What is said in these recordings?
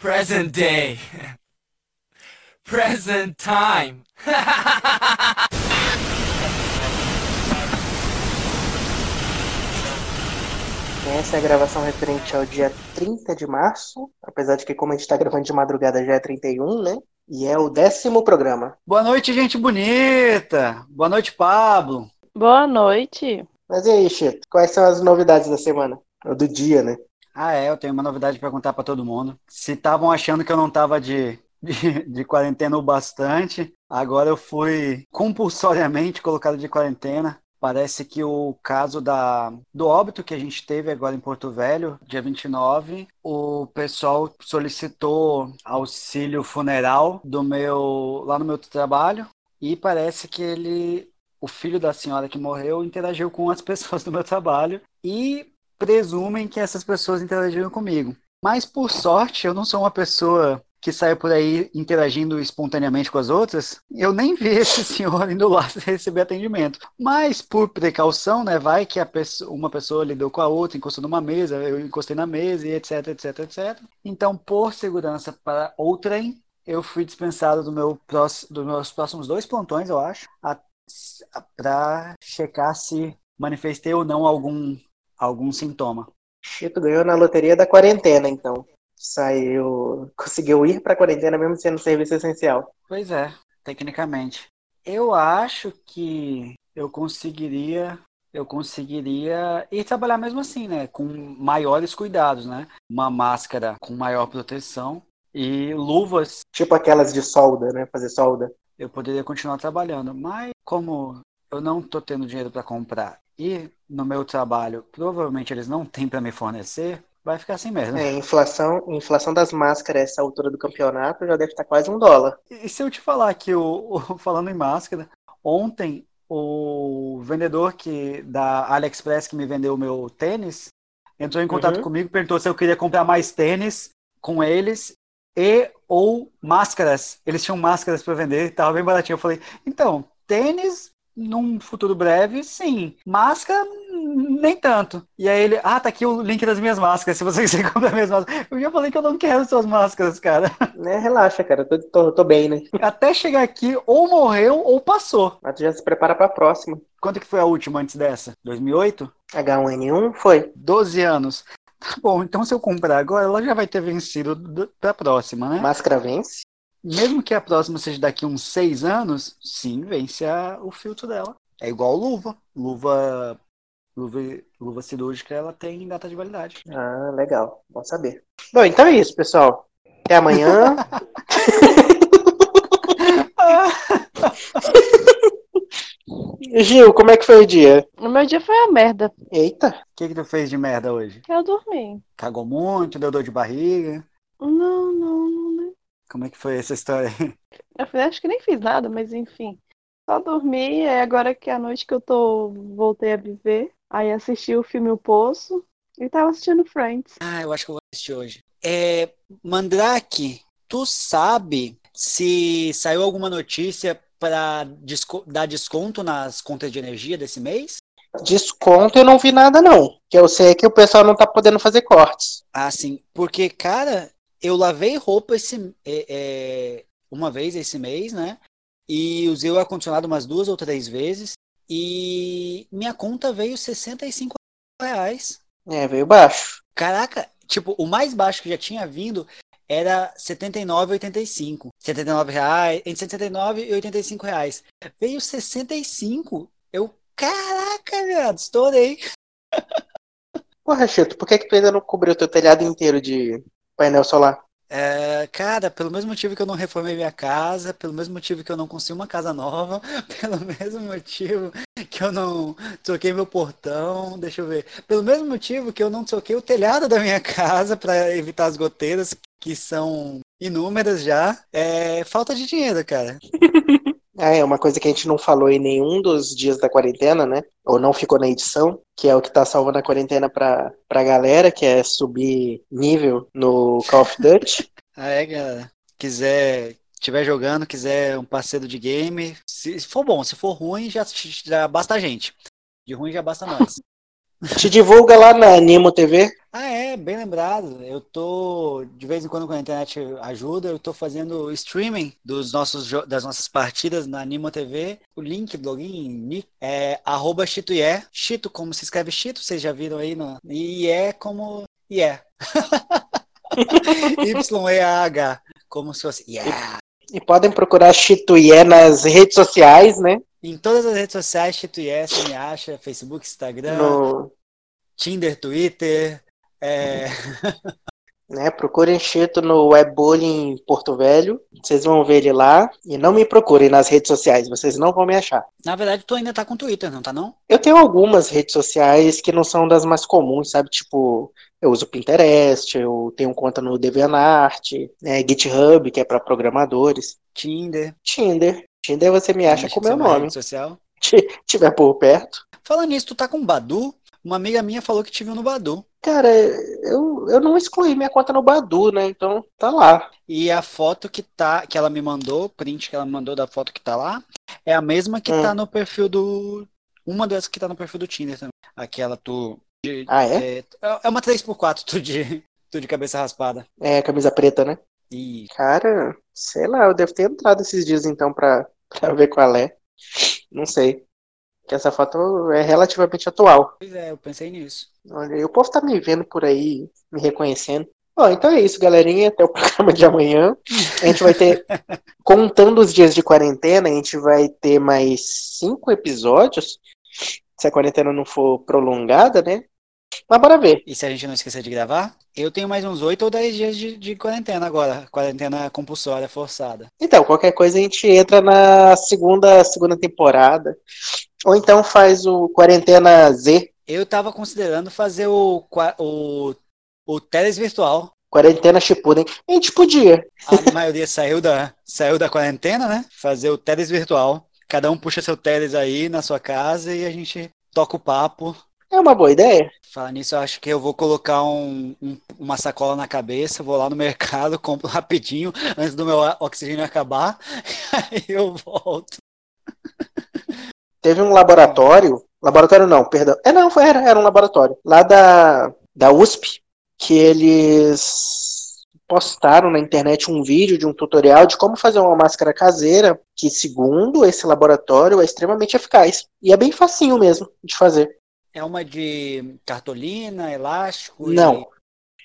Present day. Present time. Essa é a gravação referente ao dia 30 de março, apesar de que como a gente está gravando de madrugada já é 31, né? E é o décimo programa. Boa noite, gente bonita. Boa noite, Pablo. Boa noite. Mas e aí, Chito, quais são as novidades da semana? Ou do dia, né? Ah, é, eu tenho uma novidade para contar para todo mundo. Se estavam achando que eu não estava de, de, de quarentena o bastante, agora eu fui compulsoriamente colocado de quarentena. Parece que o caso da, do óbito que a gente teve agora em Porto Velho, dia 29, o pessoal solicitou auxílio funeral do meu lá no meu trabalho e parece que ele o filho da senhora que morreu interagiu com as pessoas do meu trabalho e presumem que essas pessoas interagiram comigo. Mas por sorte, eu não sou uma pessoa que sai por aí interagindo espontaneamente com as outras, eu nem vi esse senhor indo lá receber atendimento. Mas por precaução, né, vai que pessoa, uma pessoa lidou com a outra, encostou numa mesa, eu encostei na mesa e etc, etc, etc. Então, por segurança para outrem, eu fui dispensado do meu próximo, dos meus próximos dois plantões, eu acho, para checar se manifestei ou não algum, algum sintoma. Chito ganhou na loteria da quarentena, então saiu, conseguiu ir para a quarentena mesmo sendo serviço essencial. Pois é, tecnicamente. Eu acho que eu conseguiria, eu conseguiria ir trabalhar mesmo assim, né, com maiores cuidados, né? Uma máscara com maior proteção e luvas. Tipo aquelas de solda, né, fazer solda. Eu poderia continuar trabalhando, mas como eu não tô tendo dinheiro para comprar e no meu trabalho provavelmente eles não têm para me fornecer, vai ficar assim mesmo. É, inflação, inflação das máscaras essa altura do campeonato já deve estar quase um dólar. E se eu te falar que o, o falando em máscara, ontem o vendedor que da AliExpress que me vendeu o meu tênis entrou em contato uhum. comigo, perguntou se eu queria comprar mais tênis com eles e ou máscaras. Eles tinham máscaras para vender, tava bem baratinho. Eu falei: "Então, tênis num futuro breve, sim. Máscara, nem tanto. E aí ele, ah, tá aqui o link das minhas máscaras, se você quiser comprar minhas máscaras. Eu já falei que eu não quero suas máscaras, cara. Né, relaxa, cara, tô, tô, tô bem, né? Até chegar aqui, ou morreu ou passou. Mas tu já se prepara pra próxima. Quanto que foi a última antes dessa? 2008? H1N1 foi. 12 anos. Tá bom, então se eu comprar agora, ela já vai ter vencido pra próxima, né? Máscara vence? Mesmo que a próxima seja daqui uns seis anos, sim, vence a, o filtro dela. É igual luva. Luva, luva, luva cirúrgica, ela tem data de validade. Ah, legal. Bom saber. Bom, então é isso, pessoal. Até amanhã. Gil, como é que foi o dia? O meu dia foi a merda. Eita. O que, que tu fez de merda hoje? Eu dormi. Cagou muito, deu dor de barriga? Não. Como é que foi essa história? Eu acho que nem fiz nada, mas enfim. Só dormi, é agora que é a noite que eu tô voltei a viver. Aí assisti o filme O Poço e tava assistindo Friends. Ah, eu acho que eu vou assistir hoje. É, Mandrake, tu sabe se saiu alguma notícia para desco dar desconto nas contas de energia desse mês? Desconto eu não vi nada, não. Que eu sei que o pessoal não tá podendo fazer cortes. Ah, sim. Porque, cara, eu lavei roupa esse, é, é, uma vez esse mês, né? E usei o ar-condicionado umas duas ou três vezes. E minha conta veio 65 reais. É, veio baixo. Caraca, tipo, o mais baixo que já tinha vindo era 79,85. 79 reais, entre 79 e 85 reais. Veio 65. Eu, caraca, viado, estourei. Porra, Chito, por que, que tu ainda não cobriu teu telhado inteiro de, painel solar? É, cara, pelo mesmo motivo que eu não reformei minha casa, pelo mesmo motivo que eu não consegui uma casa nova, pelo mesmo motivo que eu não troquei meu portão, deixa eu ver, pelo mesmo motivo que eu não troquei o telhado da minha casa para evitar as goteiras, que são inúmeras já, é falta de dinheiro, cara. É, é uma coisa que a gente não falou em nenhum dos dias da quarentena, né? Ou não ficou na edição, que é o que tá salvando a quarentena pra, pra galera, que é subir nível no Call of Duty. ah, é, galera. Quiser, estiver jogando, quiser um parceiro de game, se for bom, se for ruim, já, já basta a gente. De ruim já basta nós. Te divulga lá na Animo TV. Ah, é, bem lembrado. Eu tô, de vez em quando, quando a internet ajuda, eu tô fazendo streaming dos nossos, das nossas partidas na Animo TV. O link do login é arroba Chitoié. Chito, como se escreve Chito, vocês já viram aí. No, e é como... Yeah. Y-E-A-H. Como se fosse yeah. E podem procurar Chituié nas redes sociais, né? Em todas as redes sociais, Chituié, você me acha, Facebook, Instagram, No, Tinder, Twitter, é... né, procurem Chito no Webbullying Porto Velho. Vocês vão ver ele lá. E não me procurem nas redes sociais, vocês não vão me achar. Na verdade, tu ainda tá com Twitter, não tá não? Eu tenho algumas redes sociais que não são das mais comuns, sabe? Tipo, eu uso Pinterest, eu tenho conta no DeviantArt, né, GitHub, que é para programadores. Tinder. Tinder. Tinder você me acha com ser meu uma nome. social. Se tiver por perto. Falando nisso, tu tá com Badu? Uma amiga minha falou que te viu no Badu. Cara, eu, eu não excluí minha conta no Badu, né? Então tá lá. E a foto que tá, que ela me mandou, o print que ela me mandou da foto que tá lá, é a mesma que Hum. tá no perfil do. Uma das que tá no perfil do Tinder também. Aquela tu. de- Ah, é? é, é uma 3x4, tu de, tu de cabeça raspada. É, camisa preta, né? E Cara, sei lá, eu devo ter entrado esses dias então pra, pra ver qual é. Não sei. Que essa foto é relativamente atual. pois é, eu pensei nisso. Olha, e o povo tá me vendo por aí, me reconhecendo. Bom, então é isso, galerinha. Até o programa de amanhã. A gente vai ter, contando os dias de quarentena, a gente vai ter mais cinco episódios. Se a quarentena não for prolongada, né? Mas bora ver. E se a gente não esquecer de gravar, eu tenho mais uns 8 ou 10 dias de, de quarentena agora. Quarentena compulsória, forçada. Então, qualquer coisa a gente entra na segunda, segunda temporada. Ou então faz o Quarentena Z, Eu tava considerando fazer o, o, o Teles virtual. Quarentena Shippuden. A gente podia. A maioria saiu da, saiu da quarentena, né? Fazer o Teles virtual. Cada um puxa seu Teles aí na sua casa e a gente toca o papo. É uma boa ideia. Falar nisso, eu acho que eu vou colocar um- um- uma sacola na cabeça, vou lá no mercado, compro rapidinho antes do meu oxigênio acabar, aí eu volto. Teve um laboratório. Laboratório não, perdão. É, não, foi, era, era um laboratório. Lá da, da USP, que eles postaram na internet um vídeo de um tutorial de como fazer uma máscara caseira, que, segundo esse laboratório, é extremamente eficaz. E é bem facinho mesmo de fazer. É uma de cartolina, elástico e Não.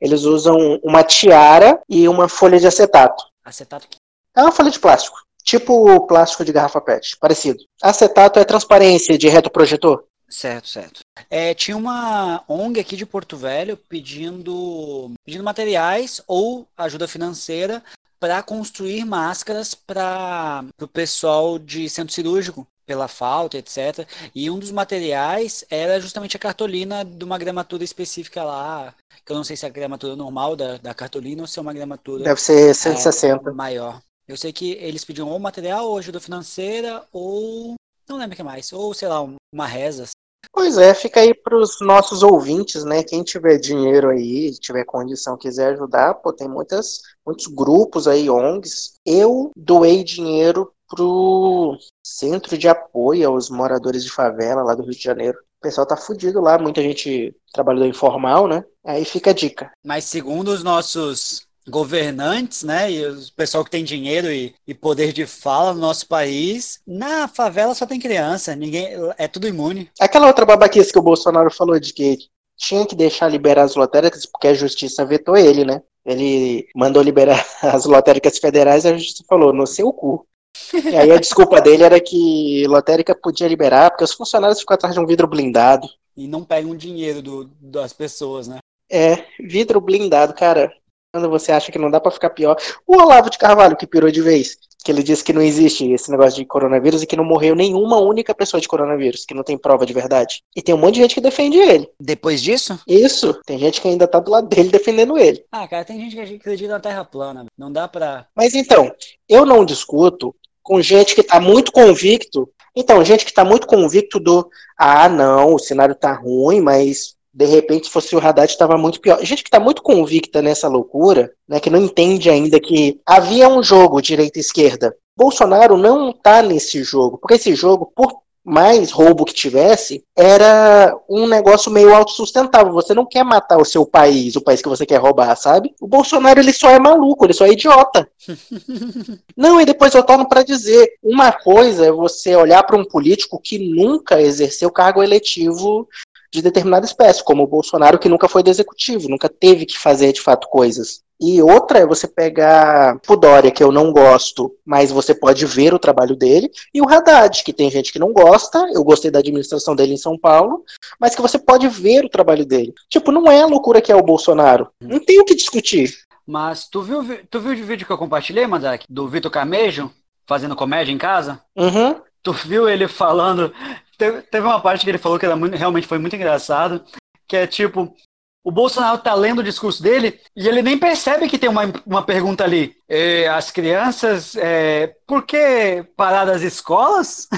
Eles usam uma tiara e uma folha de acetato. acetato. É uma folha de plástico. Tipo plástico de garrafa PET, parecido. Acetato é transparência de retroprojetor. Certo, certo. É, tinha uma ONG aqui de Porto Velho pedindo, pedindo materiais ou ajuda financeira para construir máscaras para o pessoal de centro cirúrgico, pela falta, etc. E um dos materiais era justamente a cartolina de uma gramatura específica lá, que eu não sei se é a gramatura normal da, da cartolina ou se é uma gramatura Deve ser 160. maior. Eu sei que eles pediam ou material, ou ajuda financeira, ou. Não lembro o que mais. Ou, sei lá, um- uma reza. Pois é, fica aí pros nossos ouvintes, né? Quem tiver dinheiro aí, tiver condição, quiser ajudar, pô, tem muitas, muitos grupos aí, ONGs. Eu doei dinheiro pro Centro de Apoio aos Moradores de Favela lá do Rio de Janeiro. O pessoal tá fudido lá, muita gente trabalhador informal, né? Aí fica a dica. Mas segundo os nossos governantes, né, e o pessoal que tem dinheiro e, e poder de fala no nosso país, na favela só tem criança, ninguém é tudo imune. Aquela outra babaquice que o Bolsonaro falou de que tinha que deixar liberar as lotéricas porque a justiça vetou ele, né? Ele mandou liberar as lotéricas federais e a justiça falou, no seu cu. E aí a desculpa dele era que lotérica podia liberar porque os funcionários ficam atrás de um vidro blindado. E não pegam dinheiro do, das pessoas, né? É, vidro blindado, cara. Quando você acha que não dá pra ficar pior. O Olavo de Carvalho que pirou de vez, que ele disse que não existe esse negócio de coronavírus e que não morreu nenhuma única pessoa de coronavírus, que não tem prova de verdade. E tem um monte de gente que defende ele. Depois disso? Isso, tem gente que ainda tá do lado dele defendendo ele. Ah, cara, tem gente que acredita na Terra plana. Não dá pra. Mas então, eu não discuto com gente que tá muito convicto. Então, gente que tá muito convicto do ah, não, o cenário tá ruim, mas de repente, se fosse o Haddad, estava muito pior. Gente que tá muito convicta nessa loucura, né, que não entende ainda que havia um jogo direita e esquerda. Bolsonaro não tá nesse jogo, porque esse jogo, por mais roubo que tivesse, era um negócio meio autossustentável. Você não quer matar o seu país, o país que você quer roubar, sabe? O Bolsonaro ele só é maluco, ele só é idiota. não, e depois eu torno para dizer, uma coisa é você olhar para um político que nunca exerceu cargo eletivo de determinada espécie, como o Bolsonaro, que nunca foi do executivo, nunca teve que fazer de fato coisas. E outra é você pegar o Dória, que eu não gosto, mas você pode ver o trabalho dele, e o Haddad, que tem gente que não gosta, eu gostei da administração dele em São Paulo, mas que você pode ver o trabalho dele. Tipo, não é a loucura que é o Bolsonaro. Não tem o que discutir. Mas tu viu, tu viu o vídeo que eu compartilhei, Mandak? Do Vitor Camejo, fazendo comédia em casa? Uhum. Tu viu ele falando Teve, teve uma parte que ele falou que era muito, realmente foi muito engraçado, que é tipo, o Bolsonaro tá lendo o discurso dele e ele nem percebe que tem uma, uma pergunta ali. É, as crianças, é, por que parar das escolas?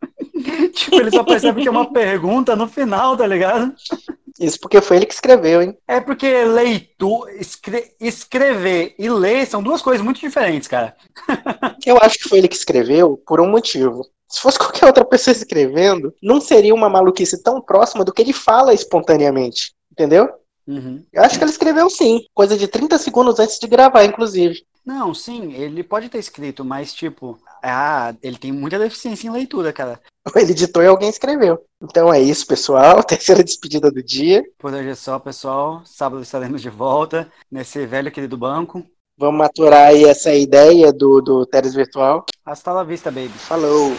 tipo, ele só percebe que é uma pergunta no final, tá ligado? Isso porque foi ele que escreveu, hein? É porque leitura, escre escrever e ler são duas coisas muito diferentes, cara. Eu acho que foi ele que escreveu por um motivo. Se fosse qualquer outra pessoa escrevendo, não seria uma maluquice tão próxima do que ele fala espontaneamente. Entendeu? Uhum. Eu acho que ele escreveu sim, coisa de 30 segundos antes de gravar, inclusive. Não, sim, ele pode ter escrito, mas tipo, ah, ele tem muita deficiência em leitura, cara. Ele editou e alguém escreveu. Então é isso, pessoal. Terceira despedida do dia. Por hoje é só, pessoal. Sábado estaremos de volta nesse velho querido banco. Vamos maturar aí essa ideia do, do Teres Virtual. Hasta la vista, baby. Falou!